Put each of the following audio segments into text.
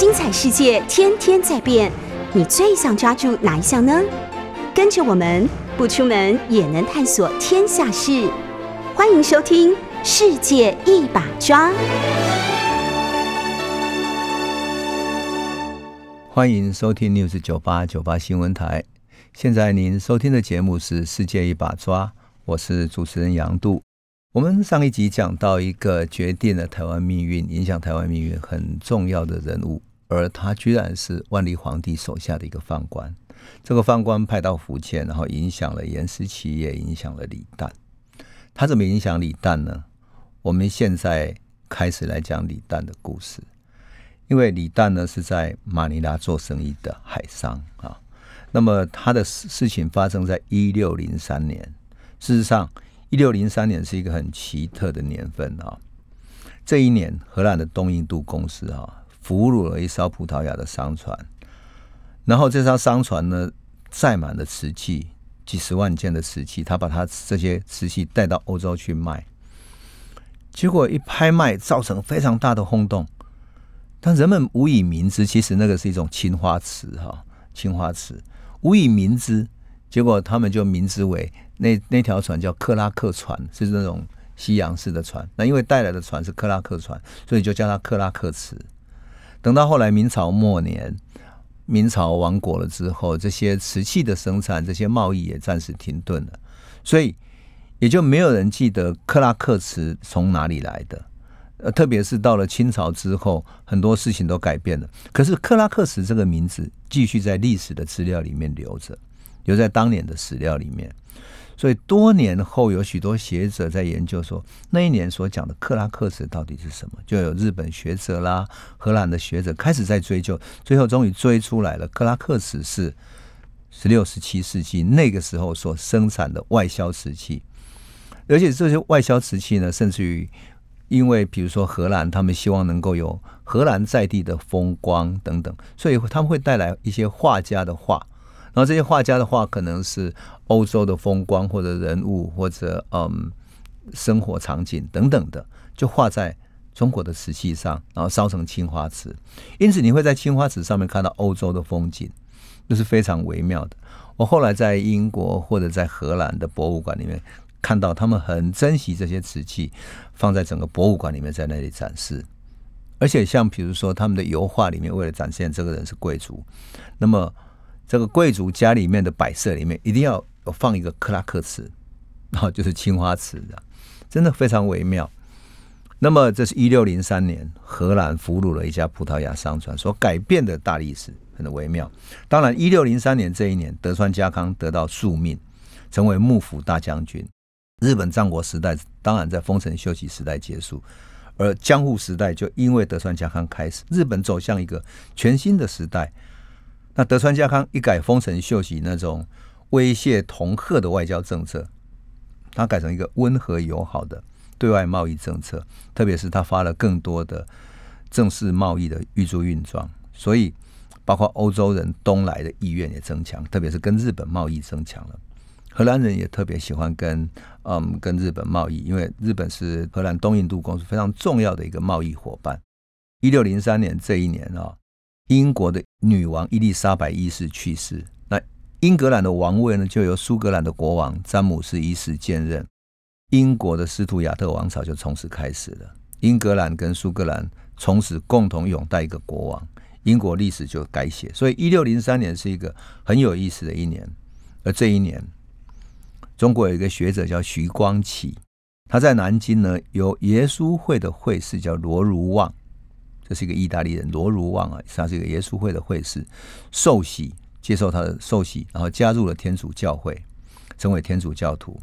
精彩世界天天在变，你最想抓住哪一项呢？跟着我们不出门也能探索天下事，欢迎收听《世界一把抓》。欢迎收听 News 九八九八新闻台。现在您收听的节目是《世界一把抓》，我是主持人杨度。我们上一集讲到一个决定了台湾命运、影响台湾命运很重要的人物，而他居然是万历皇帝手下的一个宦官。这个宦官派到福建，然后影响了严思齐，也影响了李旦。他怎么影响李旦呢？我们现在开始来讲李旦的故事。因为李旦呢是在马尼拉做生意的海商啊，那么他的事事情发生在一六零三年。事实上，一六零三年是一个很奇特的年份啊。这一年，荷兰的东印度公司啊俘虏了一艘葡萄牙的商船，然后这艘商船呢载满了瓷器，几十万件的瓷器，他把他这些瓷器带到欧洲去卖，结果一拍卖造成非常大的轰动。但人们无以明之，其实那个是一种青花瓷哈，青花瓷无以明之，结果他们就明之为那 那条船叫克拉克船，是那种西洋式的船。那因为带来的船是克拉克船，所以就叫它克拉克瓷。等到后来明朝末年，明朝亡国了之后，这些瓷器的生产、这些贸易也暂时停顿了，所以也就没有人记得克拉克瓷从哪里来的。呃，特别是到了清朝之后，很多事情都改变了。可是克拉克瓷这个名字继续在历史的资料里面留着，留在当年的史料里面。所以多年后，有许多学者在研究说，那一年所讲的克拉克什到底是什么？就有日本学者啦、荷兰的学者开始在追究，最后终于追出来了。克拉克什是十六、十七世纪那个时候所生产的外销瓷器，而且这些外销瓷器呢，甚至于。因为比如说荷兰，他们希望能够有荷兰在地的风光等等，所以他们会带来一些画家的画，然后这些画家的画可能是欧洲的风光或者人物或者嗯生活场景等等的，就画在中国的瓷器上，然后烧成青花瓷。因此你会在青花瓷上面看到欧洲的风景，这是非常微妙的。我后来在英国或者在荷兰的博物馆里面。看到他们很珍惜这些瓷器，放在整个博物馆里面，在那里展示。而且像比如说他们的油画里面，为了展现这个人是贵族，那么这个贵族家里面的摆设里面一定要有放一个克拉克瓷，然后就是青花瓷的，真的非常微妙。那么这是一六零三年，荷兰俘虏了一家葡萄牙商船所改变的大历史，很微妙。当然，一六零三年这一年，德川家康得到宿命，成为幕府大将军。日本战国时代当然在丰臣秀吉时代结束，而江户时代就因为德川家康开始，日本走向一个全新的时代。那德川家康一改丰臣秀吉那种威胁同贺的外交政策，他改成一个温和友好的对外贸易政策，特别是他发了更多的正式贸易的预祝运状，所以包括欧洲人东来的意愿也增强，特别是跟日本贸易增强了。荷兰人也特别喜欢跟嗯跟日本贸易，因为日本是荷兰东印度公司非常重要的一个贸易伙伴。一六零三年这一年啊，英国的女王伊丽莎白一世去世，那英格兰的王位呢就由苏格兰的国王詹姆斯一世兼任，英国的斯图亚特王朝就从此开始了。英格兰跟苏格兰从此共同拥戴一个国王，英国历史就改写。所以一六零三年是一个很有意思的一年，而这一年。中国有一个学者叫徐光启，他在南京呢有耶稣会的会士叫罗如望，这是一个意大利人罗如望啊，他是一个耶稣会的会士，受洗接受他的受洗，然后加入了天主教会，成为天主教徒。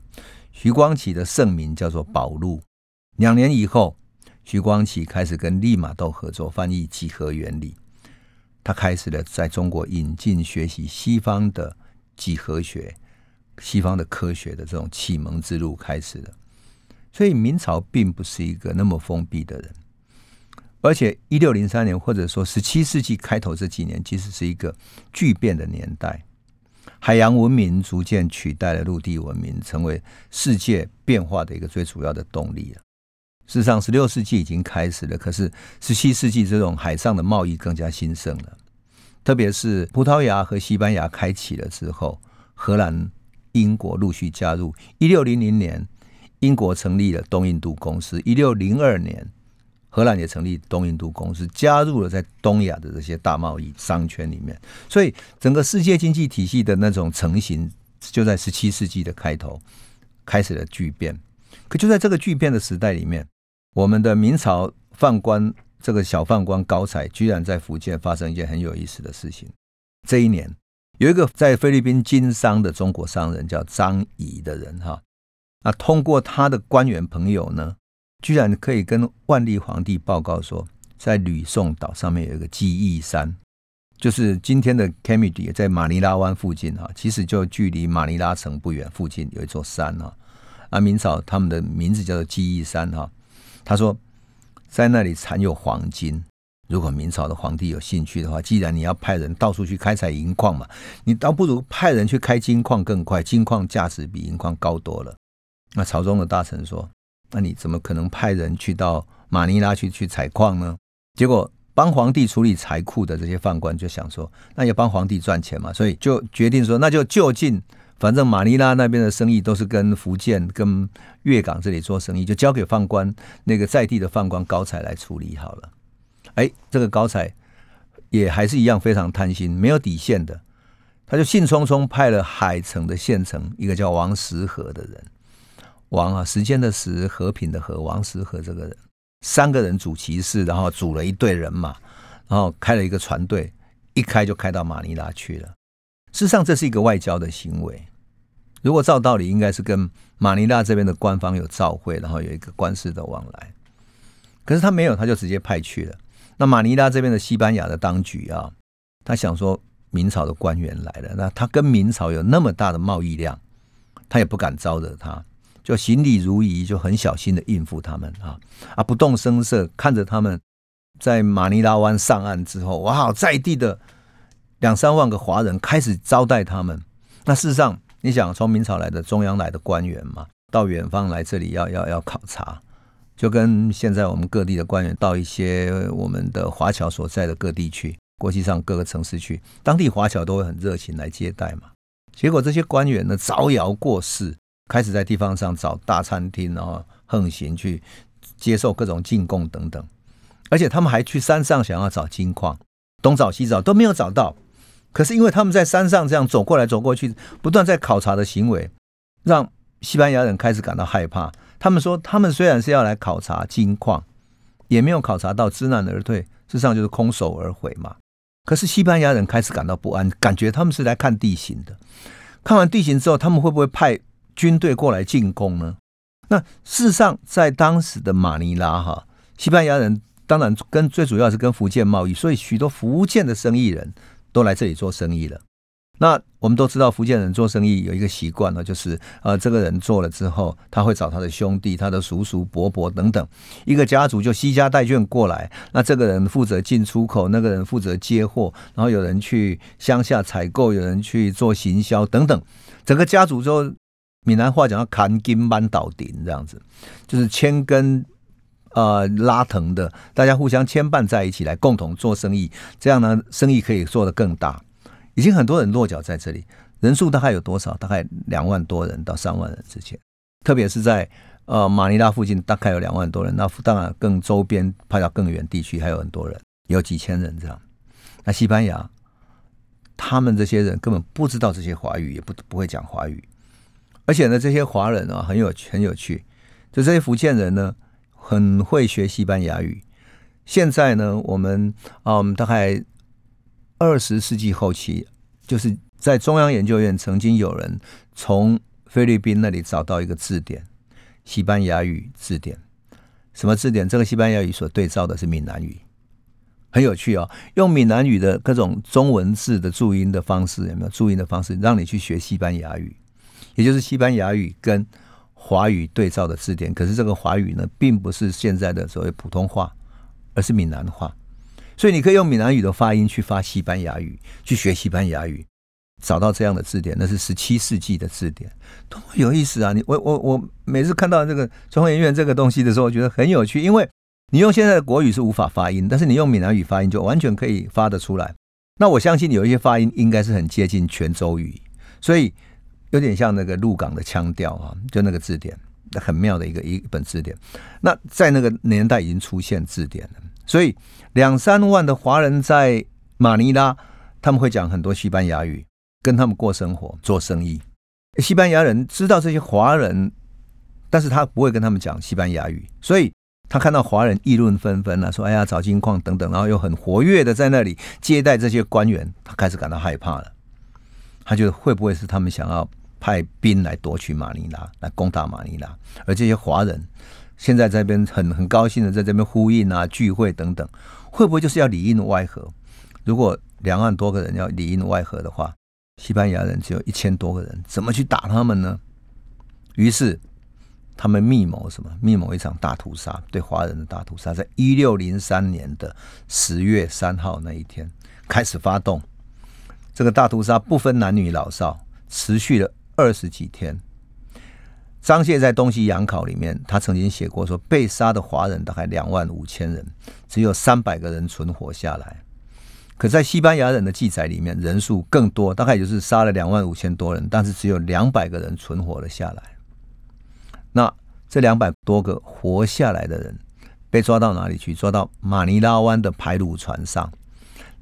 徐光启的圣名叫做宝禄。两年以后，徐光启开始跟利玛窦合作翻译几何原理，他开始了在中国引进学习西方的几何学。西方的科学的这种启蒙之路开始了，所以明朝并不是一个那么封闭的人，而且一六零三年或者说十七世纪开头这几年，其实是一个巨变的年代，海洋文明逐渐取代了陆地文明，成为世界变化的一个最主要的动力了。事实上，十六世纪已经开始了，可是十七世纪这种海上的贸易更加兴盛了。特别是葡萄牙和西班牙开启了之后，荷兰、英国陆续加入。一六零零年，英国成立了东印度公司；一六零二年，荷兰也成立东印度公司，加入了在东亚的这些大贸易商圈里面。所以，整个世界经济体系的那种成型，就在十七世纪的开头开始了巨变。可就在这个巨变的时代里面。我们的明朝宦官，这个小宦官高才，居然在福建发生一件很有意思的事情。这一年，有一个在菲律宾经商的中国商人叫张仪的人，哈，啊，通过他的官员朋友呢，居然可以跟万历皇帝报告说，在吕宋岛上面有一个记忆山，就是今天的 c a m i d 在马尼拉湾附近，哈，其实就距离马尼拉城不远，附近有一座山，哈，啊，明朝他们的名字叫做记忆山，哈。他说，在那里产有黄金。如果明朝的皇帝有兴趣的话，既然你要派人到处去开采银矿嘛，你倒不如派人去开金矿更快，金矿价值比银矿高多了。那朝中的大臣说：“那你怎么可能派人去到马尼拉去去采矿呢？”结果帮皇帝处理财库的这些犯官就想说：“那也帮皇帝赚钱嘛。”所以就决定说：“那就就近。”反正马尼拉那边的生意都是跟福建、跟粤港这里做生意，就交给犯官那个在地的犯官高才来处理好了。哎，这个高才也还是一样非常贪心，没有底线的，他就兴冲冲派了海城的县城一个叫王石和的人，王啊，时间的时，和平的和，王石和这个人，三个人组骑士，然后组了一队人马，然后开了一个船队，一开就开到马尼拉去了。事实上，这是一个外交的行为。如果照道理，应该是跟马尼拉这边的官方有照会，然后有一个官事的往来。可是他没有，他就直接派去了。那马尼拉这边的西班牙的当局啊，他想说明朝的官员来了，那他跟明朝有那么大的贸易量，他也不敢招惹他，就行礼如仪，就很小心的应付他们啊啊，不动声色，看着他们在马尼拉湾上岸之后，哇，在地的。两三万个华人开始招待他们。那事实上，你想从明朝来的中央来的官员嘛，到远方来这里要要要考察，就跟现在我们各地的官员到一些我们的华侨所在的各地去，国际上各个城市去，当地华侨都会很热情来接待嘛。结果这些官员呢，招摇过市，开始在地方上找大餐厅，然后横行去接受各种进贡等等，而且他们还去山上想要找金矿，东找西找都没有找到。可是因为他们在山上这样走过来走过去，不断在考察的行为，让西班牙人开始感到害怕。他们说，他们虽然是要来考察金矿，也没有考察到，知难而退，事实上就是空手而回嘛。可是西班牙人开始感到不安，感觉他们是来看地形的。看完地形之后，他们会不会派军队过来进攻呢？那事实上，在当时的马尼拉哈，西班牙人当然跟最主要是跟福建贸易，所以许多福建的生意人。都来这里做生意了。那我们都知道，福建人做生意有一个习惯呢，就是呃，这个人做了之后，他会找他的兄弟、他的叔叔、伯伯等等，一个家族就西家带眷过来。那这个人负责进出口，那个人负责接货，然后有人去乡下采购，有人去做行销等等。整个家族就闽南话讲到扛金扳倒顶这样子，就是千根。呃，拉藤的，大家互相牵绊在一起来共同做生意，这样呢，生意可以做得更大。已经很多人落脚在这里，人数大概有多少？大概两万多人到三万人之间。特别是在呃马尼拉附近，大概有两万多人。那当然更周边派到更远地区还有很多人，有几千人这样。那西班牙，他们这些人根本不知道这些华语，也不不会讲华语。而且呢，这些华人啊，很有很有趣，就这些福建人呢。很会学西班牙语。现在呢，我们啊，我们大概二十世纪后期，就是在中央研究院曾经有人从菲律宾那里找到一个字典，西班牙语字典。什么字典？这个西班牙语所对照的是闽南语，很有趣哦。用闽南语的各种中文字的注音的方式，有没有注音的方式，让你去学西班牙语？也就是西班牙语跟。华语对照的字典，可是这个华语呢，并不是现在的所谓普通话，而是闽南话。所以你可以用闽南语的发音去发西班牙语，去学西班牙语。找到这样的字典，那是十七世纪的字典，多么有意思啊！你我我我每次看到这个中研院这个东西的时候，我觉得很有趣，因为你用现在的国语是无法发音，但是你用闽南语发音就完全可以发得出来。那我相信有一些发音应该是很接近泉州语，所以有点像那个鹿港的腔调啊，就那个字典，很妙的一个一本字典。那在那个年代已经出现字典了，所以两三万的华人在马尼拉，他们会讲很多西班牙语，跟他们过生活、做生意。西班牙人知道这些华人，但是他不会跟他们讲西班牙语，所以。他看到华人议论纷纷啊，说：“哎呀，找金矿等等，然后又很活跃的在那里接待这些官员。”他开始感到害怕了。他觉得会不会是他们想要派兵来夺取马尼拉，来攻打马尼拉？而这些华人现在这边很很高兴的在这边呼应啊、聚会等等，会不会就是要里应外合？如果两万多个人要里应外合的话，西班牙人只有一千多个人，怎么去打他们呢？于是。他们密谋什么？密谋一场大屠杀，对华人的大屠杀，在一六零三年的十月三号那一天开始发动。这个大屠杀不分男女老少，持续了二十几天。张燮在《东西洋考》里面，他曾经写过说，被杀的华人大概两万五千人，只有三百个人存活下来。可在西班牙人的记载里面，人数更多，大概就是杀了两万五千多人，但是只有两百个人存活了下来。那这两百多个活下来的人被抓到哪里去？抓到马尼拉湾的排鲁船上。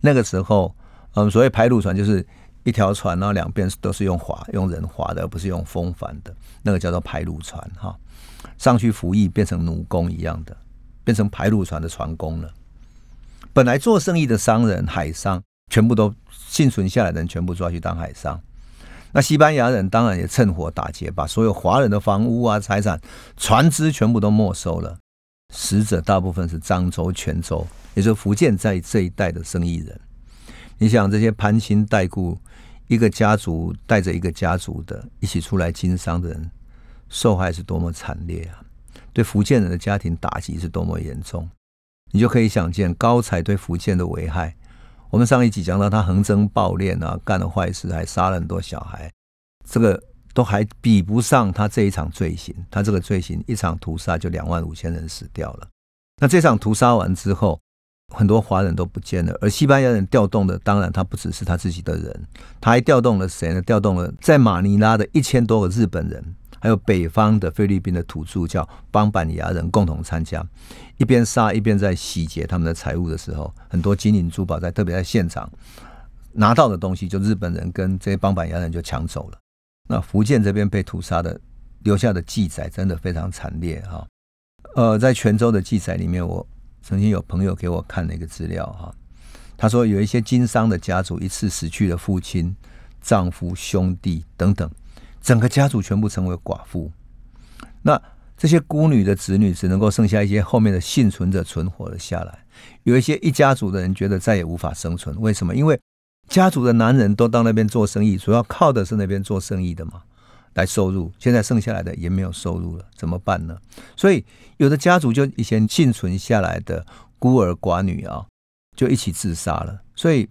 那个时候，嗯，所谓排鲁船就是一条船，然后两边都是用划、用人划的，而不是用风帆的。那个叫做排路船，哈，上去服役变成奴工一样的，变成排路船的船工了。本来做生意的商人、海商，全部都幸存下来的人，全部抓去当海商。那西班牙人当然也趁火打劫，把所有华人的房屋啊、财产、船只全部都没收了。死者大部分是漳州、泉州，也就是福建在这一带的生意人。你想，这些攀亲带故，一个家族带着一个家族的一起出来经商的人，受害是多么惨烈啊！对福建人的家庭打击是多么严重，你就可以想见高才对福建的危害。我们上一集讲到他横征暴敛啊，干了坏事，还杀了很多小孩，这个都还比不上他这一场罪行。他这个罪行一场屠杀就两万五千人死掉了。那这场屠杀完之后，很多华人都不见了。而西班牙人调动的，当然他不只是他自己的人，他还调动了谁呢？调动了在马尼拉的一千多个日本人。还有北方的菲律宾的土著叫邦板牙人共同参加，一边杀一边在洗劫他们的财物的时候，很多金银珠宝在特别在现场拿到的东西，就日本人跟这些邦板牙人就抢走了。那福建这边被屠杀的留下的记载真的非常惨烈哈。呃，在泉州的记载里面，我曾经有朋友给我看了一个资料哈，他说有一些经商的家族一次死去的父亲、丈夫、兄弟等等。整个家族全部成为寡妇，那这些孤女的子女只能够剩下一些后面的幸存者存活了下来。有一些一家族的人觉得再也无法生存，为什么？因为家族的男人都到那边做生意，主要靠的是那边做生意的嘛，来收入。现在剩下来的也没有收入了，怎么办呢？所以有的家族就以前幸存下来的孤儿寡女啊，就一起自杀了。所以。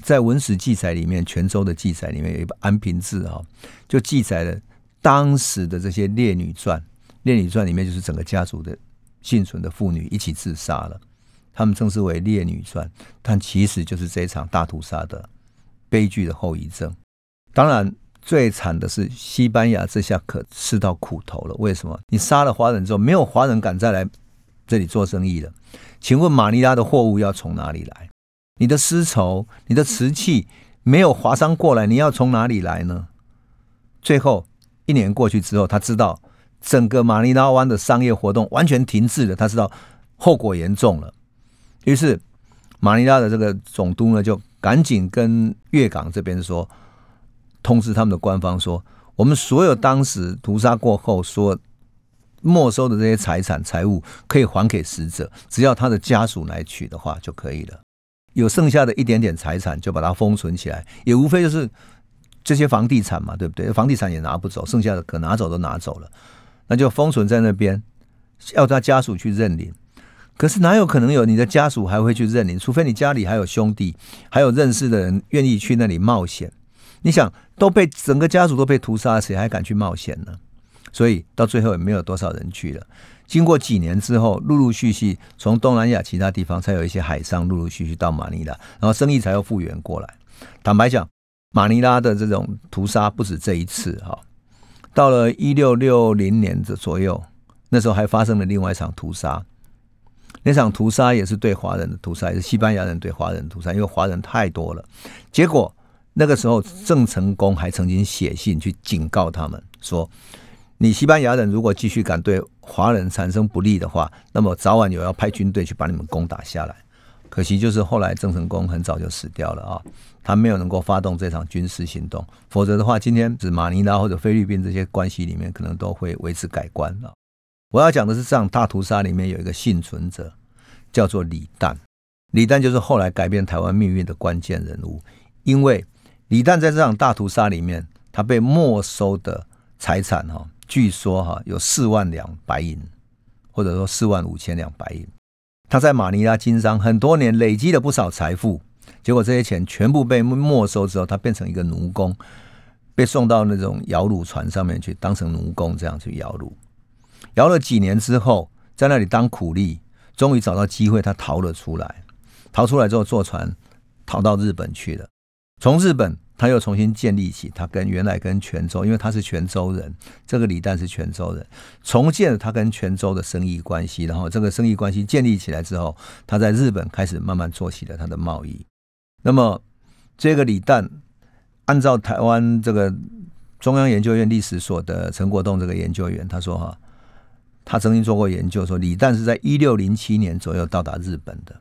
在文史记载里面，泉州的记载里面有一本《安平志》啊，就记载了当时的这些烈女传。烈女传里面就是整个家族的幸存的妇女一起自杀了，他们称之为烈女传，但其实就是这场大屠杀的悲剧的后遗症。当然，最惨的是西班牙这下可吃到苦头了。为什么？你杀了华人之后，没有华人敢再来这里做生意了。请问马尼拉的货物要从哪里来？你的丝绸、你的瓷器没有划伤过来，你要从哪里来呢？最后一年过去之后，他知道整个马尼拉湾的商业活动完全停滞了，他知道后果严重了。于是马尼拉的这个总督呢，就赶紧跟粤港这边说，通知他们的官方说，我们所有当时屠杀过后所没收的这些财产财物，可以还给死者，只要他的家属来取的话就可以了。有剩下的一点点财产，就把它封存起来，也无非就是这些房地产嘛，对不对？房地产也拿不走，剩下的可拿走都拿走了，那就封存在那边，要他家属去认领。可是哪有可能有你的家属还会去认领？除非你家里还有兄弟，还有认识的人愿意去那里冒险。你想都被整个家族都被屠杀，谁还敢去冒险呢？所以到最后也没有多少人去了。经过几年之后，陆陆续续从东南亚其他地方才有一些海商陆陆续续到马尼拉，然后生意才又复原过来。坦白讲，马尼拉的这种屠杀不止这一次哈。到了一六六零年的左右，那时候还发生了另外一场屠杀。那场屠杀也是对华人的屠杀，也是西班牙人对华人屠杀，因为华人太多了。结果那个时候，郑成功还曾经写信去警告他们说：“你西班牙人如果继续敢对华人产生不利的话，那么早晚有要派军队去把你们攻打下来。”可惜就是后来郑成功很早就死掉了啊，他没有能够发动这场军事行动，否则的话，今天是马尼拉或者菲律宾这些关系里面可能都会为之改观啊。我要讲的是这场大屠杀里面有一个幸存者，叫做李旦。李旦就是后来改变台湾命运的关键人物，因为李旦在这场大屠杀里面，他被没收的财产哈，据说哈有四万两白银，或者说四万五千两白银。他在马尼拉经商很多年，累积了不少财富。结果这些钱全部被没收之后，他变成一个奴工，被送到那种摇橹船上面去，当成奴工这样去摇橹。摇了几年之后，在那里当苦力，终于找到机会，他逃了出来。逃出来之后，坐船逃到日本去了。从日本。他又重新建立起他跟原来跟泉州，因为他是泉州人，这个李旦是泉州人，重建了他跟泉州的生意关系。然后这个生意关系建立起来之后，他在日本开始慢慢做起了他的贸易。那么这个李旦，按照台湾这个中央研究院历史所的陈国栋这个研究员他说哈，他曾经做过研究，说李旦是在一六零七年左右到达日本的，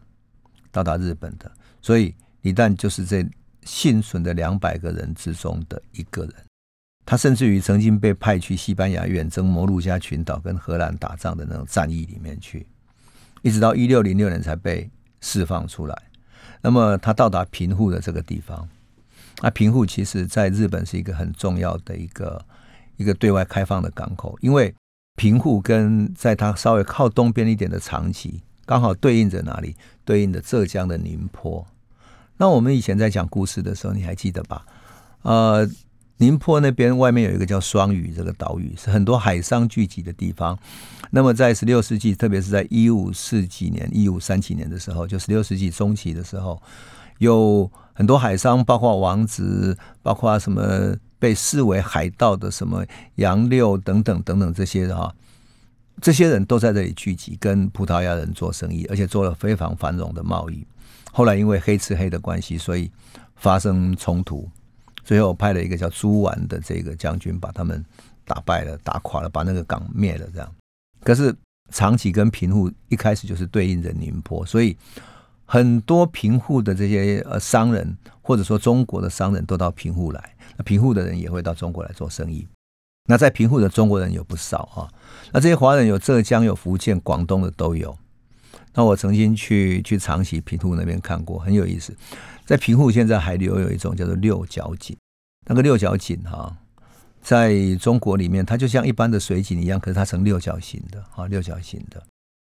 到达日本的，所以李旦就是这。幸存的两百个人之中的一个人，他甚至于曾经被派去西班牙远征摩鹿加群岛跟荷兰打仗的那种战役里面去，一直到一六零六年才被释放出来。那么他到达平户的这个地方，那平户其实在日本是一个很重要的一个一个对外开放的港口，因为平户跟在它稍微靠东边一点的长崎，刚好对应着哪里？对应着浙江的宁波。那我们以前在讲故事的时候，你还记得吧？呃，宁波那边外面有一个叫双屿这个岛屿，是很多海商聚集的地方。那么在十六世纪，特别是在一五四几年、一五三几年的时候，就十六世纪中期的时候，有很多海商，包括王子，包括什么被视为海盗的什么杨六等等等等这些哈，这些人都在这里聚集，跟葡萄牙人做生意，而且做了非常繁荣的贸易。后来因为黑吃黑的关系，所以发生冲突，最后派了一个叫朱丸的这个将军把他们打败了、打垮了，把那个港灭了。这样，可是长崎跟平户一开始就是对应着宁波，所以很多平户的这些呃商人，或者说中国的商人都到平户来，那平户的人也会到中国来做生意。那在平户的中国人有不少啊，那这些华人有浙江、有福建、广东的都有。那我曾经去去长崎平户那边看过，很有意思。在平户现在还留有一种叫做六角井，那个六角井哈，在中国里面它就像一般的水井一样，可是它呈六角形的啊，六角形的。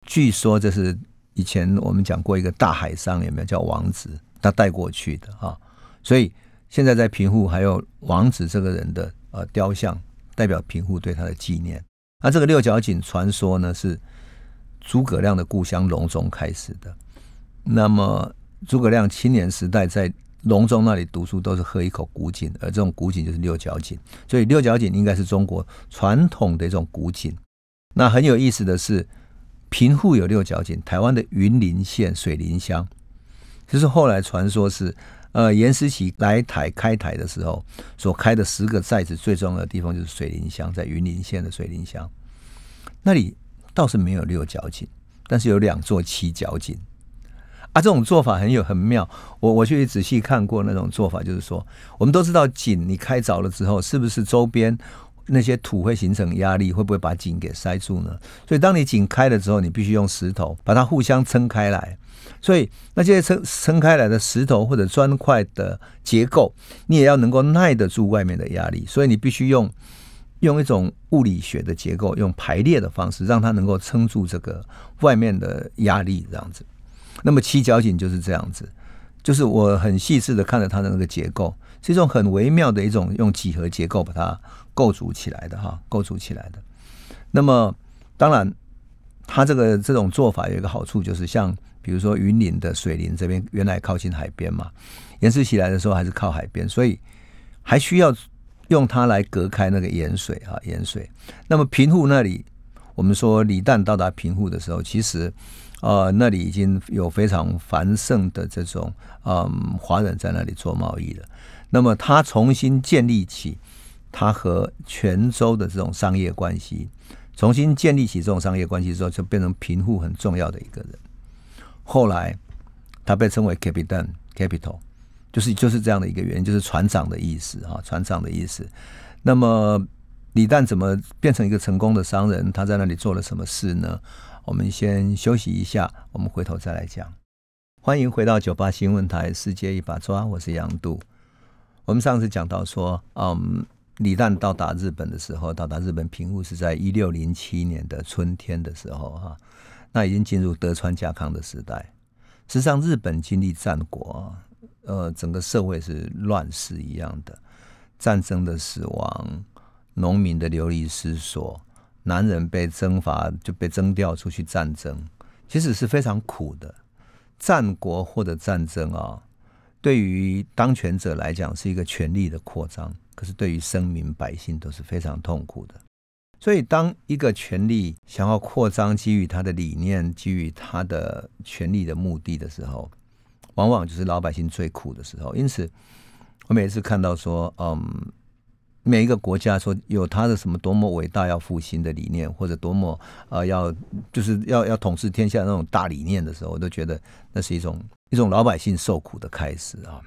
据说这是以前我们讲过一个大海上有没有叫王子，他带过去的啊，所以现在在平户还有王子这个人的呃雕像，代表平户对他的纪念。那这个六角井传说呢是。诸葛亮的故乡隆中开始的，那么诸葛亮青年时代在隆中那里读书，都是喝一口古井，而这种古井就是六角井，所以六角井应该是中国传统的一种古井。那很有意思的是，平户有六角井，台湾的云林县水林乡，就是后来传说是，呃，严思齐来台开台的时候所开的十个寨子最重要的地方就是水林乡，在云林县的水林乡那里。倒是没有六角井，但是有两座七角井啊！这种做法很有很妙。我我去仔细看过那种做法，就是说，我们都知道井你开凿了之后，是不是周边那些土会形成压力，会不会把井给塞住呢？所以当你井开了之后，你必须用石头把它互相撑开来。所以那些撑撑开来的石头或者砖块的结构，你也要能够耐得住外面的压力，所以你必须用。用一种物理学的结构，用排列的方式，让它能够撑住这个外面的压力，这样子。那么七角井就是这样子，就是我很细致的看了它的那个结构，是一种很微妙的一种用几何结构把它构筑起来的哈，构筑起来的。那么当然，它这个这种做法有一个好处，就是像比如说云林的水林这边原来靠近海边嘛，延伸起来的时候还是靠海边，所以还需要用它来隔开那个盐水啊盐水。那么平户那里。我们说李旦到达平户的时候，其实，呃，那里已经有非常繁盛的这种嗯华人在那里做贸易了。那么他重新建立起他和泉州的这种商业关系，重新建立起这种商业关系之后，就变成平户很重要的一个人。后来他被称为 Capitan Capital，就是就是这样的一个原因，就是船长的意思啊，船长的意思。那么。李诞怎么变成一个成功的商人？他在那里做了什么事呢？我们先休息一下，我们回头再来讲。欢迎回到九八新闻台《世界一把抓》，我是杨度。我们上次讲到说，嗯，李诞到达日本的时候，到达日本平户是在一六零七年的春天的时候，哈，那已经进入德川家康的时代。实际上，日本经历战国，呃，整个社会是乱世一样的，战争的死亡。农民的流离失所，男人被征伐就被征调出去战争，其实是非常苦的。战国或者战争啊，对于当权者来讲是一个权力的扩张，可是对于生民百姓都是非常痛苦的。所以，当一个权力想要扩张，基于他的理念，基于他的权力的目的的时候，往往就是老百姓最苦的时候。因此，我每次看到说，嗯。每一个国家说有他的什么多么伟大要复兴的理念，或者多么呃要就是要要统治天下那种大理念的时候，我都觉得那是一种一种老百姓受苦的开始啊。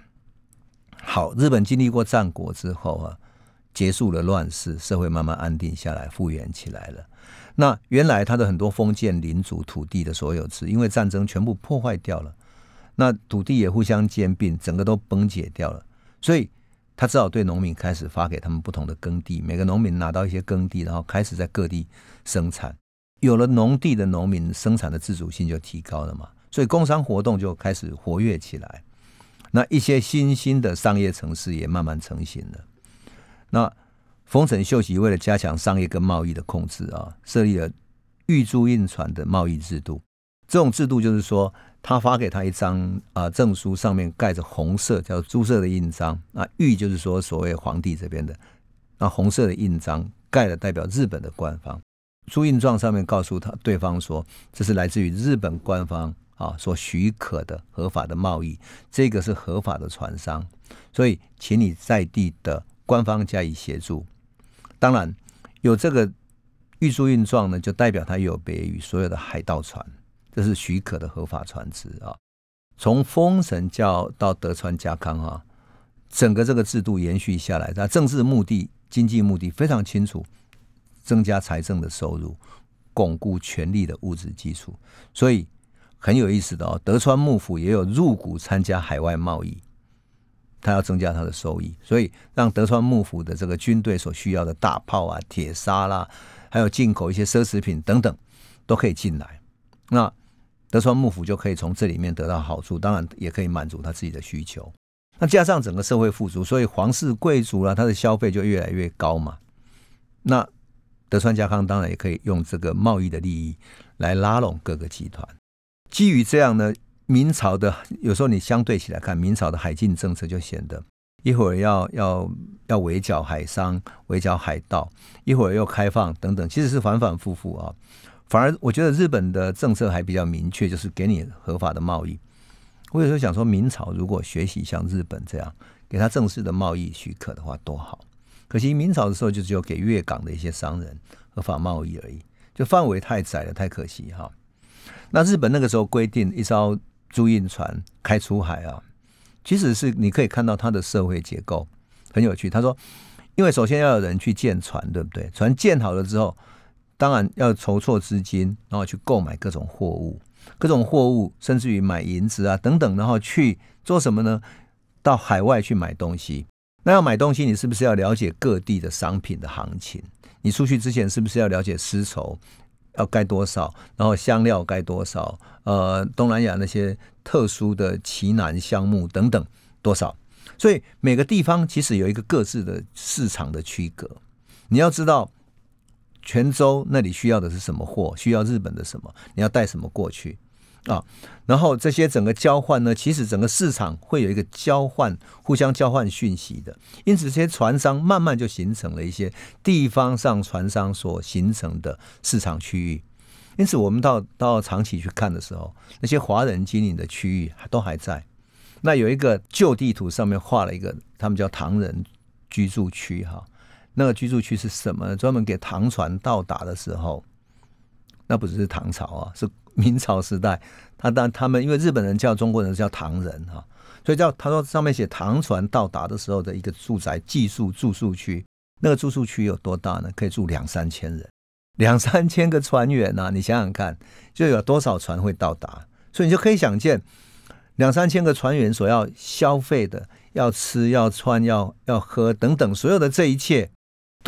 好，日本经历过战国之后啊，结束了乱世，社会慢慢安定下来，复原起来了。那原来他的很多封建领主土地的所有制，因为战争全部破坏掉了，那土地也互相兼并，整个都崩解掉了，所以。他只好对农民开始发给他们不同的耕地，每个农民拿到一些耕地，然后开始在各地生产。有了农地的农民，生产的自主性就提高了嘛，所以工商活动就开始活跃起来。那一些新兴的商业城市也慢慢成型了。那丰臣秀吉为了加强商业跟贸易的控制啊，设立了玉珠印传的贸易制度。这种制度就是说。他发给他一张啊证书，上面盖着红色叫朱色的印章。那玉就是说所谓皇帝这边的，那红色的印章盖了代表日本的官方。朱印状上面告诉他对方说，这是来自于日本官方啊所许可的合法的贸易，这个是合法的船商，所以请你在地的官方加以协助。当然有这个玉珠印状呢，就代表它有别于所有的海盗船。这是许可的合法船只啊！从丰臣教到德川家康啊，整个这个制度延续下来，它政治目的、经济目的非常清楚，增加财政的收入，巩固权力的物质基础。所以很有意思的哦，德川幕府也有入股参加海外贸易，他要增加他的收益，所以让德川幕府的这个军队所需要的大炮啊、铁砂啦，还有进口一些奢侈品等等，都可以进来。那德川幕府就可以从这里面得到好处，当然也可以满足他自己的需求。那加上整个社会富足，所以皇室贵族啊，他的消费就越来越高嘛。那德川家康当然也可以用这个贸易的利益来拉拢各个集团。基于这样呢，明朝的有时候你相对起来看，明朝的海禁政策就显得一会儿要要要围剿海商、围剿海盗，一会儿又开放等等，其实是反反复复啊。反而，我觉得日本的政策还比较明确，就是给你合法的贸易。我有时候想说，明朝如果学习像日本这样，给他正式的贸易许可的话，多好。可惜明朝的时候就只有给粤港的一些商人合法贸易而已，就范围太窄了，太可惜哈。那日本那个时候规定，一艘租印船开出海啊，其实是你可以看到它的社会结构很有趣。他说，因为首先要有人去建船，对不对？船建好了之后。当然要筹措资金，然后去购买各种货物，各种货物，甚至于买银子啊等等，然后去做什么呢？到海外去买东西。那要买东西，你是不是要了解各地的商品的行情？你出去之前是不是要了解丝绸要该多少，然后香料该多少，呃，东南亚那些特殊的奇楠橡木等等多少，所以每个地方其实有一个各自的市场的区隔。你要知道，泉州那里需要的是什么货，需要日本的什么，你要带什么过去。啊，然后这些整个交换呢，其实整个市场会有一个交换、互相交换讯息的，因此这些船商慢慢就形成了一些地方上船商所形成的市场区域。因此，我们到到长崎去看的时候，那些华人经营的区域都还在。那有一个旧地图上面画了一个，他们叫唐人居住区哈。那个居住区是什么？专门给唐船到达的时候，那不只是唐朝啊，是。明朝时代，他当他们因为日本人叫中国人叫唐人哈，所以叫他说上面写唐船到达的时候的一个住宅寄宿住宿区，那个住宿区有多大呢？可以住两三千人，两三千个船员呐，你想想看，就有多少船会到达？所以你就可以想见，两三千个船员所要消费的，要吃、要穿、要要喝等等，所有的这一切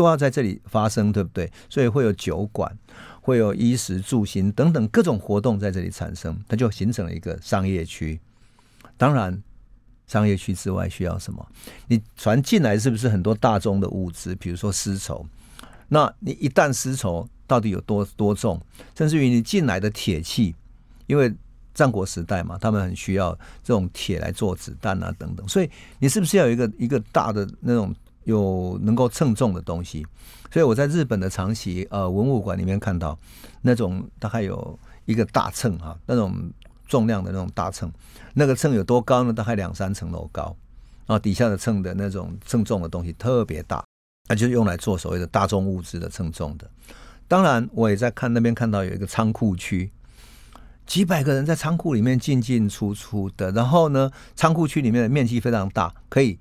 都要在这里发生，对不对？所以会有酒馆。会有衣食住行等等各种活动在这里产生，它就形成了一个商业区。当然，商业区之外需要什么？你船进来是不是很多大宗的物资？比如说丝绸，那你一旦丝绸到底有多多重？甚至于你进来的铁器，因为战国时代嘛，他们很需要这种铁来做子弹啊等等，所以你是不是要有一个一个大的那种有能够称重的东西？所以我在日本的长崎呃文物馆里面看到那种大概有一个大秤哈，那种重量的那种大秤，那个秤有多高呢？大概两三层楼高，然后底下的秤的那种称重的东西特别大，那就是用来做所谓的大众物资的称重的。当然，我也在看那边看到有一个仓库区，几百个人在仓库里面进进出出的，然后呢，仓库区里面的面积非常大，可以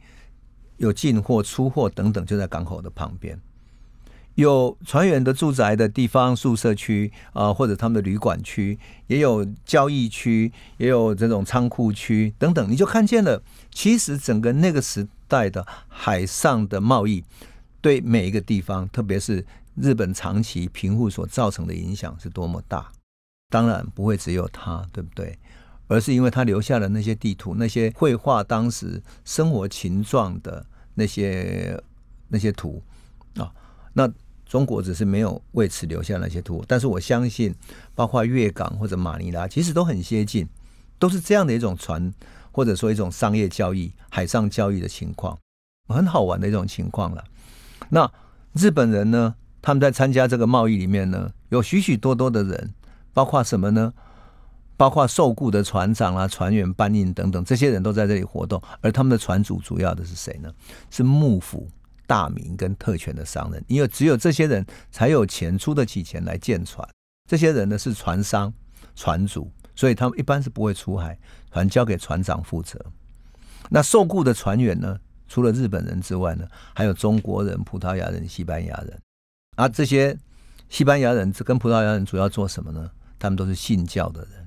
有进货、出货等等，就在港口的旁边。有船员的住宅的地方、宿舍区啊，或者他们的旅馆区，也有交易区，也有这种仓库区等等，你就看见了。其实整个那个时代的海上的贸易，对每一个地方，特别是日本长期贫富所造成的影响是多么大。当然不会只有他，对不对？而是因为他留下了那些地图，那些绘画当时生活情状的那些那些图啊，那。中国只是没有为此留下那些图，但是我相信，包括粤港或者马尼拉，其实都很接近，都是这样的一种船，或者说一种商业交易、海上交易的情况，很好玩的一种情况了。那日本人呢？他们在参加这个贸易里面呢，有许许多多的人，包括什么呢？包括受雇的船长啊、船员、搬运等等，这些人都在这里活动。而他们的船主主要的是谁呢？是幕府。大名跟特权的商人，因为只有这些人才有钱出得起钱来建船。这些人呢是船商、船主，所以他们一般是不会出海，船交给船长负责。那受雇的船员呢，除了日本人之外呢，还有中国人、葡萄牙人、西班牙人。而这些西班牙人跟葡萄牙人主要做什么呢？他们都是信教的人。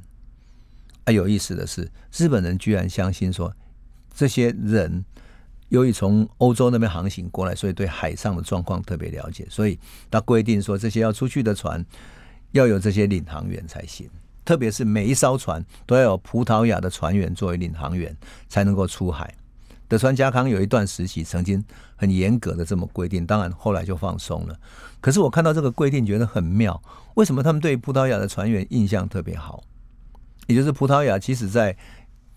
啊，有意思的是，日本人居然相信说，这些人。由于从欧洲那边航行过来，所以对海上的状况特别了解，所以他规定说，这些要出去的船要有这些领航员才行。特别是每一艘船都要有葡萄牙的船员作为领航员，才能够出海。德川家康有一段时期曾经很严格的这么规定，当然后来就放松了。可是我看到这个规定觉得很妙，为什么他们对葡萄牙的船员印象特别好？也就是葡萄牙其实在。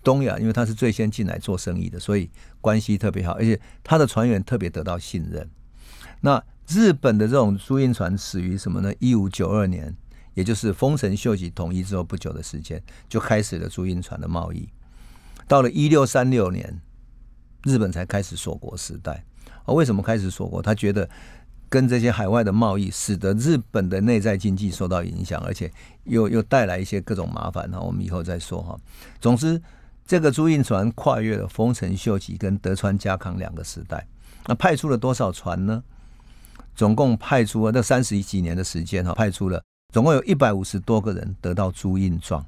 东亚，因为他是最先进来做生意的，所以关系特别好，而且他的船员特别得到信任。那日本的这种租运船始于什么呢？一五九二年，也就是丰臣秀吉统一之后不久的时间，就开始了租运船的贸易。到了一六三六年，日本才开始锁国时代。啊，为什么开始锁国？他觉得跟这些海外的贸易，使得日本的内在经济受到影响，而且又又带来一些各种麻烦。哈，我们以后再说哈。总之。这个租运船跨越了丰臣秀吉跟德川家康两个时代，那派出了多少船呢？总共派出了这三十几年的时间哈，派出了总共有一百五十多个人得到租运状，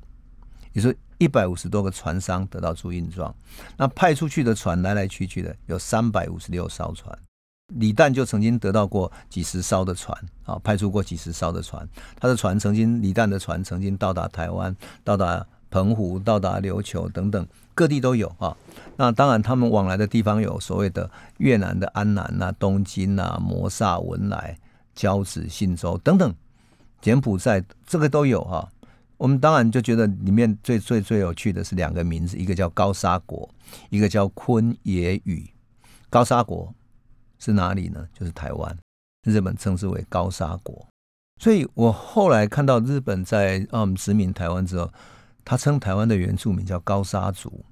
也说一百五十多个船商得到租运状。那派出去的船来来去去的有三百五十六艘船，李旦就曾经得到过几十艘的船啊，派出过几十艘的船。他的船曾经，李旦的船曾经到达台湾，到达澎湖，到达琉球等等各地都有啊。那当然，他们往来的地方有所谓的越南的安南呐、东京呐、摩萨、文莱、交趾、信州等等，柬埔寨这个都有哈。我们当然就觉得里面最最最有趣的是两个名字，一个叫高沙国，一个叫昆野语。高沙国。是哪里呢？就是台湾，日本称之为高沙国。所以我后来看到日本在嗯殖民台湾之后，他称台湾的原住民叫高沙族，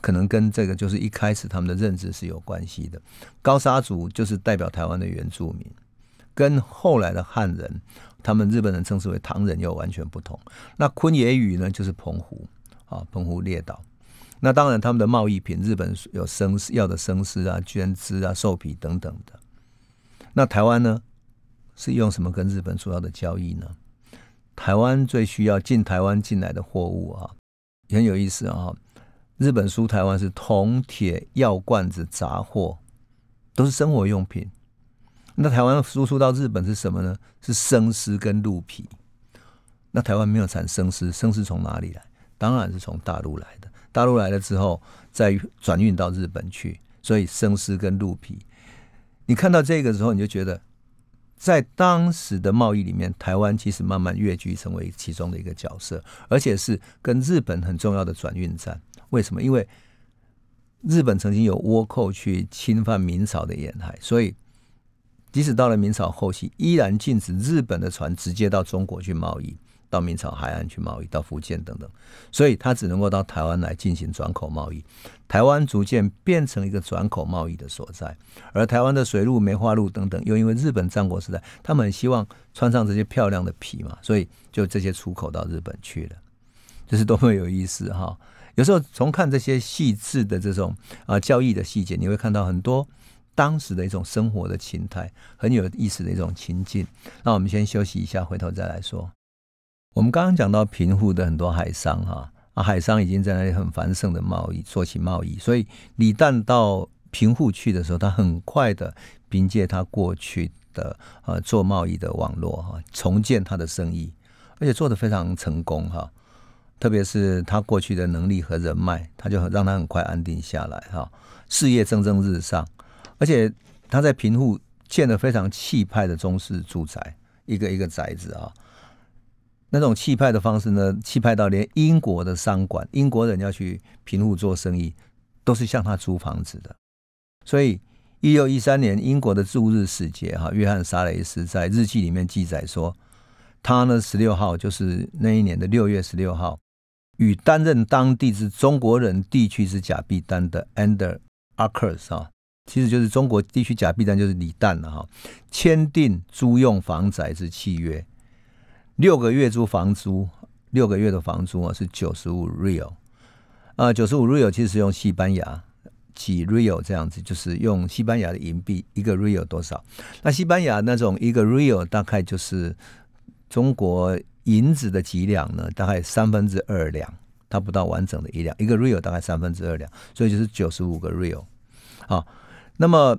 可能跟这个就是一开始他们的认知是有关系的。高沙族就是代表台湾的原住民，跟后来的汉人，他们日本人称之为唐人又完全不同。那昆野语呢，就是澎湖啊，澎湖列岛。那当然，他们的贸易品，日本有生要的生丝啊、绢织啊、兽皮等等的。那台湾呢，是用什么跟日本主要的交易呢？台湾最需要进台湾进来的货物啊，很有意思啊。日本输台湾是铜、铁、药罐子、杂货，都是生活用品。那台湾输出到日本是什么呢？是生丝跟鹿皮。那台湾没有产生丝，生丝从哪里来？当然是从大陆来的。大陆来了之后，再转运到日本去，所以生丝跟鹿皮。你看到这个时候，你就觉得，在当时的贸易里面，台湾其实慢慢跃居成为其中的一个角色，而且是跟日本很重要的转运站。为什么？因为日本曾经有倭寇去侵犯明朝的沿海，所以即使到了明朝后期，依然禁止日本的船直接到中国去贸易。到明朝海岸去贸易，到福建等等，所以他只能够到台湾来进行转口贸易。台湾逐渐变成一个转口贸易的所在，而台湾的水路、梅花鹿等等，又因为日本战国时代，他们很希望穿上这些漂亮的皮嘛，所以就这些出口到日本去了。这是多么有意思哈！有时候从看这些细致的这种啊交易的细节，你会看到很多当时的一种生活的情态，很有意思的一种情境。那我们先休息一下，回头再来说。我们刚刚讲到平户的很多海商哈啊，海商已经在那里很繁盛的贸易做起贸易，所以李旦到平户去的时候，他很快的凭借他过去的呃做贸易的网络哈，重建他的生意，而且做的非常成功哈。特别是他过去的能力和人脉，他就让他很快安定下来哈，事业蒸蒸日上，而且他在平户建了非常气派的中式住宅，一个一个宅子啊。那种气派的方式呢？气派到连英国的商馆、英国人要去平户做生意，都是向他租房子的。所以，一六一三年，英国的驻日使节哈约翰·沙雷斯在日记里面记载说，他呢十六号就是那一年的六月十六号，与担任当地之中国人地区之假币单的 Ander Arkers 啊，其实就是中国地区假币单就是李旦了哈，签订租用房宅之契约。六个月租房租，六个月的房租啊是九十五 real，啊九十五 real 其实是用西班牙几 real 这样子，就是用西班牙的银币一个 real 多少？那西班牙那种一个 real 大概就是中国银子的几两呢？大概三分之二两，它不到完整的一两，一个 real 大概三分之二两，所以就是九十五个 real。好，那么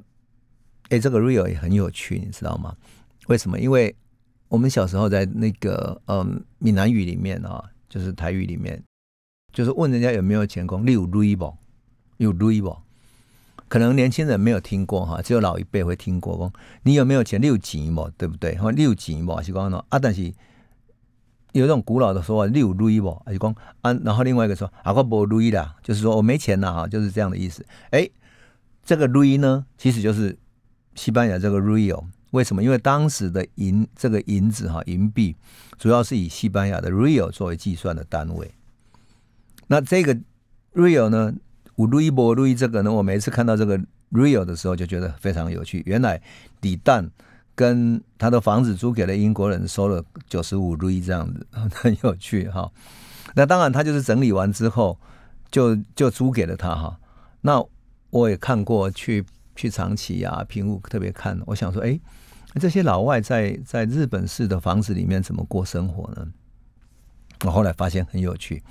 哎，这个 real 也很有趣，你知道吗？为什么？因为我们小时候在那个嗯闽南语里面啊，就是台语里面，就是问人家有没有钱工，你有 r 不？有 r 不？可能年轻人没有听过哈，只有老一辈会听过。讲你有没有钱？六钱不？对不对？哈，六钱不？是讲呢啊，但是有一种古老的说法，六 r 不？还是讲啊？然后另外一个说啊，我不 r 啦，就是说我没钱了哈，就是这样的意思。哎，这个 r 呢，其实就是西班牙这个 real。为什么？因为当时的银这个银子哈，银币主要是以西班牙的 real 作为计算的单位。那这个 real 呢，五路易波路易这个呢，我每次看到这个 real 的时候，就觉得非常有趣。原来李旦跟他的房子租给了英国人，收了九十五路易这样子，很有趣哈。那当然，他就是整理完之后，就就租给了他哈。那我也看过去。去长崎啊，平户特别看，我想说，哎，这些老外在在日本式的房子里面怎么过生活呢？我后来发现很有趣，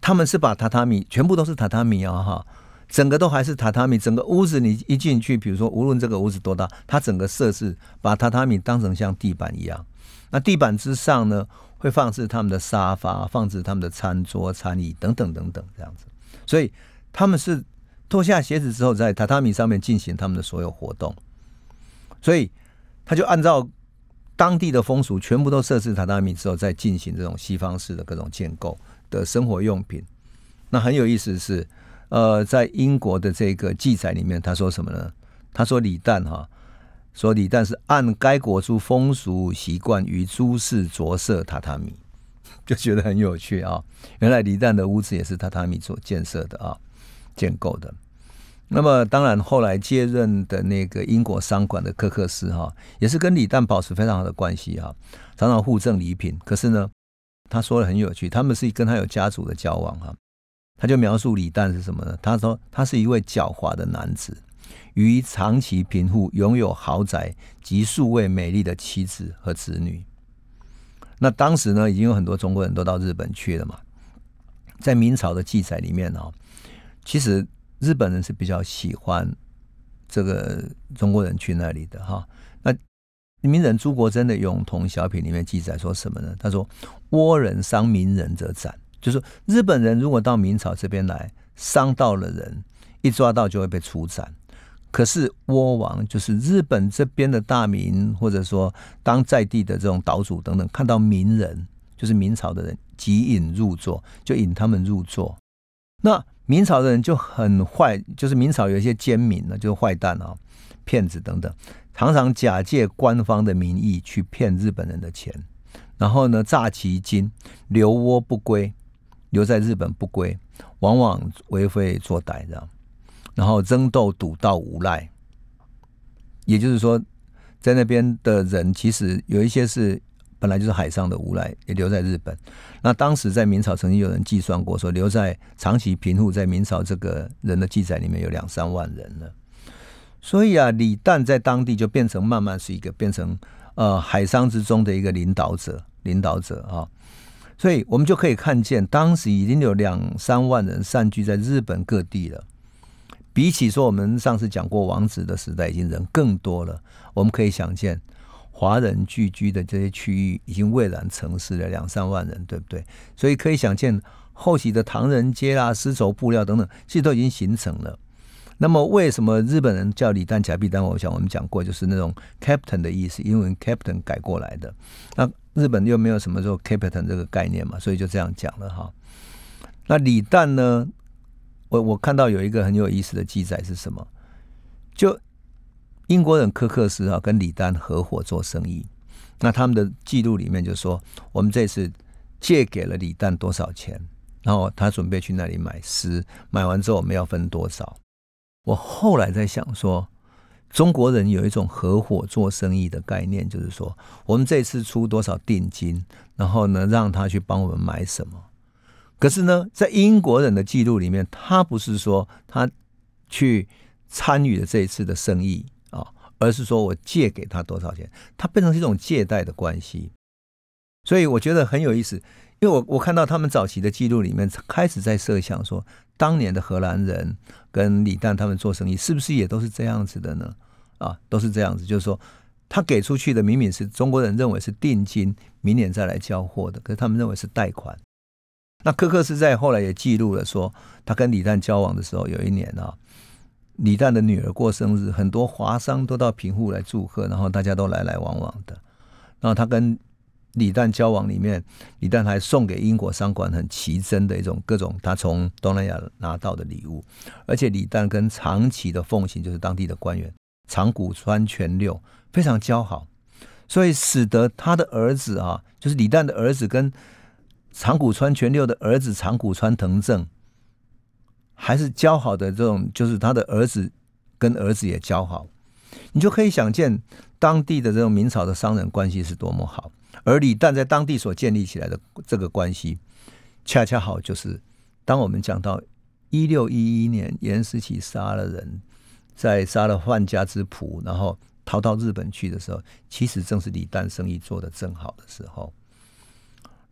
他们是把榻榻米全部都是榻榻米啊，哈，整个都还是榻榻米，整个屋子你一进去，比如说无论这个屋子多大，它整个设置把榻榻米当成像地板一样。那地板之上呢，会放置他们的沙发，放置他们的餐桌、餐椅等等等等这样子。所以他们是脱下鞋子之后，在榻榻米上面进行他们的所有活动。所以他就按照当地的风俗，全部都设置榻榻米之后，再进行这种西方式的各种建构的生活用品。那很有意思是。呃，在英国的这个记载里面，他说什么呢？他说李旦哈，说李旦是按该国之风俗习惯与诸事着色榻榻米，就觉得很有趣啊。原来李旦的屋子也是榻榻米所建设的啊，建构的。那么当然，后来接任的那个英国商馆的科克斯哈，也是跟李旦保持非常好的关系哈，常常互赠礼品。可是呢，他说的很有趣，他们是跟他有家族的交往哈。他就描述李旦是什么呢？他说他是一位狡猾的男子，于长期贫富，拥有豪宅及数位美丽的妻子和子女。那当时呢，已经有很多中国人都到日本去了嘛。在明朝的记载里面哦，其实日本人是比较喜欢这个中国人去那里的哈。那名人朱国珍的《永同小品》里面记载说什么呢？他说：“倭人伤名人者斩。”就是日本人如果到明朝这边来，伤到了人，一抓到就会被处斩。可是倭王就是日本这边的大名，或者说当在地的这种岛主等等，看到名人，就是明朝的人，即引入座，就引他们入座。那明朝的人就很坏，就是明朝有一些奸民呢，就是坏蛋啊、骗子等等，常常假借官方的名义去骗日本人的钱，然后呢诈其金，留窝不归。留在日本不归，往往为非作歹这样，然后争斗赌到无赖。也就是说，在那边的人其实有一些是本来就是海上的无赖，也留在日本。那当时在明朝曾经有人计算过，说留在长期贫户在明朝这个人的记载里面有两三万人了。所以啊，李旦在当地就变成慢慢是一个变成呃海商之中的一个领导者，领导者啊。所以我们就可以看见，当时已经有两三万人散居在日本各地了。比起说我们上次讲过王子的时代，已经人更多了。我们可以想见，华人聚居的这些区域已经蔚然成市了两三万人，对不对？所以可以想见，后期的唐人街啦、丝绸布料等等，其实都已经形成了。那么，为什么日本人叫李旦假币丹？我想我们讲过，就是那种 captain 的意思，英文 captain 改过来的。那日本又没有什么说 captain 这个概念嘛，所以就这样讲了哈。那李旦呢？我我看到有一个很有意思的记载是什么？就英国人科克斯啊，跟李丹合伙做生意。那他们的记录里面就说，我们这次借给了李丹多少钱，然后他准备去那里买诗，买完之后我们要分多少。我后来在想说，中国人有一种合伙做生意的概念，就是说，我们这次出多少定金，然后呢，让他去帮我们买什么。可是呢，在英国人的记录里面，他不是说他去参与了这一次的生意，而是说我借给他多少钱，他变成是一种借贷的关系。所以我觉得很有意思，因为我我看到他们早期的记录里面开始在设想说。当年的荷兰人跟李旦他们做生意，是不是也都是这样子的呢？啊，都是这样子，就是说，他给出去的明明是中国人认为是定金，明年再来交货的，可是他们认为是贷款。那科克斯在后来也记录了说，他跟李旦交往的时候，有一年啊，李旦的女儿过生日，很多华商都到平户来祝贺，然后大家都来来往往的，然后他跟。李旦交往里面，李旦还送给英国商馆很奇珍的一种各种他从东南亚拿到的礼物，而且李旦跟长崎的奉行就是当地的官员长谷川全六非常交好，所以使得他的儿子啊，就是李旦的儿子跟长谷川全六的儿子长谷川藤正还是交好的这种，就是他的儿子跟儿子也交好，你就可以想见当地的这种明朝的商人关系是多么好。而李旦在当地所建立起来的这个关系，恰恰好就是当我们讲到一六一一年严思齐杀了人，在杀了范家之仆，然后逃到日本去的时候，其实正是李旦生意做的正好的时候。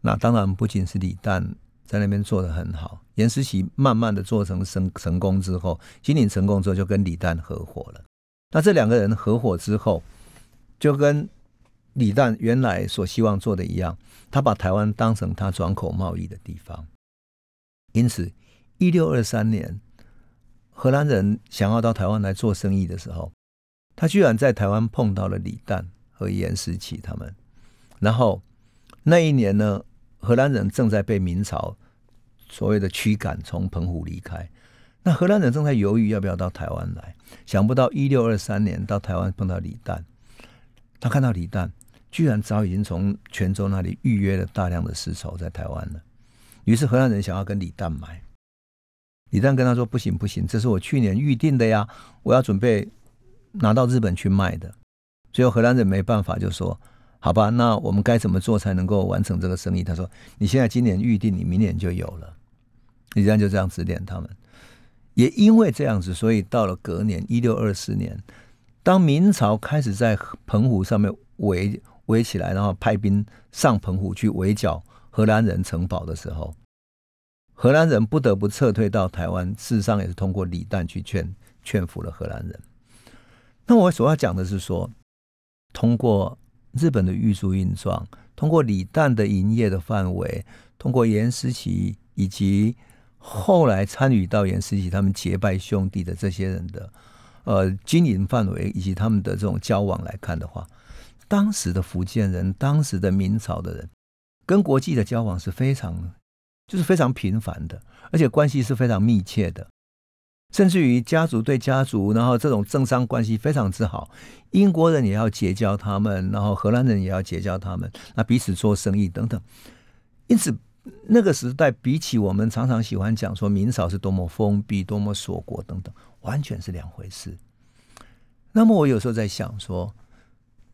那当然不仅是李旦在那边做的很好。严思琪慢慢的做成成成功之后，金鼎成功之后，就跟李旦合伙了。那这两个人合伙之后，就跟李旦原来所希望做的一样，他把台湾当成他转口贸易的地方。因此，一六二三年，荷兰人想要到台湾来做生意的时候，他居然在台湾碰到了李旦和严思琪他们。然后那一年呢，荷兰人正在被明朝所谓的驱赶，从澎湖离开。那荷兰人正在犹豫要不要到台湾来。想不到一六二三年到台湾碰到李旦，他看到李旦居然早已经从泉州那里预约了大量的丝绸在台湾了。于是荷兰人想要跟李旦买，李旦跟他说：“不行不行，这是我去年预定的呀，我要准备拿到日本去卖的。”最后荷兰人没办法，就说：“好吧，那我们该怎么做才能够完成这个生意？”他说：“你现在今年预定，你明年就有了。”李旦就这样指点他们。也因为这样子，所以到了隔年一六二四年，当明朝开始在澎湖上面围围起来，然后派兵上澎湖去围剿荷兰人城堡的时候，荷兰人不得不撤退到台湾。事实上也是通过李旦去劝劝服了荷兰人。那我所要讲的是说，通过日本的玉树印状，通过李旦的营业的范围，通过严思琪以及。后来参与到严思琪他们结拜兄弟的这些人的呃经营范围以及他们的这种交往来看的话，当时的福建人，当时的明朝的人，跟国际的交往是非常就是非常频繁的，而且关系是非常密切的，甚至于家族对家族，然后这种政商关系非常之好，英国人也要结交他们，然后荷兰人也要结交他们，那彼此做生意等等，因此。那个时代比起我们常常喜欢讲说明朝是多么封闭、多么锁国等等，完全是两回事。那么我有时候在想说，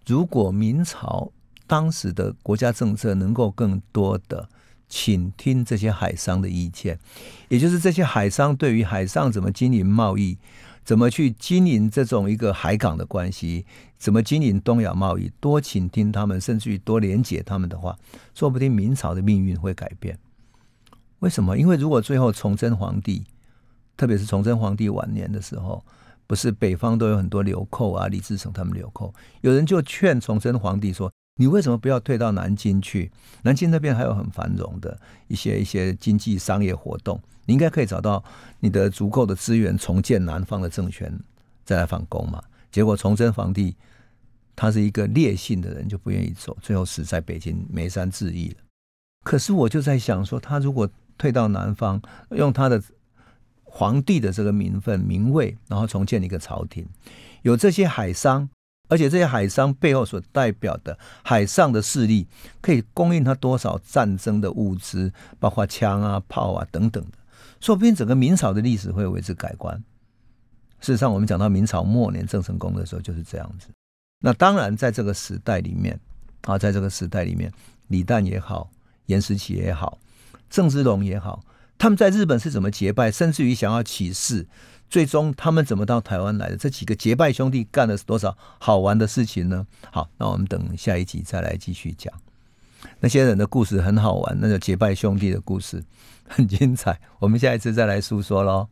如果明朝当时的国家政策能够更多的倾听这些海商的意见，也就是这些海商对于海上怎么经营贸易。怎么去经营这种一个海港的关系？怎么经营东亚贸易？多倾听他们，甚至于多连解他们的话，说不定明朝的命运会改变。为什么？因为如果最后崇祯皇帝，特别是崇祯皇帝晚年的时候，不是北方都有很多流寇啊，李自成他们流寇，有人就劝崇祯皇帝说。你为什么不要退到南京去？南京那边还有很繁荣的一些一些经济商业活动，你应该可以找到你的足够的资源，重建南方的政权，再来反攻嘛。结果崇祯皇帝他是一个烈性的人，就不愿意走，最后死在北京眉山自缢了。可是我就在想说，他如果退到南方，用他的皇帝的这个名分名位，然后重建一个朝廷，有这些海商。而且这些海商背后所代表的海上的势力，可以供应他多少战争的物资，包括枪啊、炮啊等等的，说不定整个明朝的历史会为之改观。事实上，我们讲到明朝末年郑成功的时候就是这样子。那当然，在这个时代里面啊，在这个时代里面，李旦也好，严思琪也好，郑芝龙也好，他们在日本是怎么结拜，甚至于想要起事。最终他们怎么到台湾来的？这几个结拜兄弟干了多少好玩的事情呢？好，那我们等下一集再来继续讲。那些人的故事很好玩，那个结拜兄弟的故事很精彩。我们下一次再来诉说喽。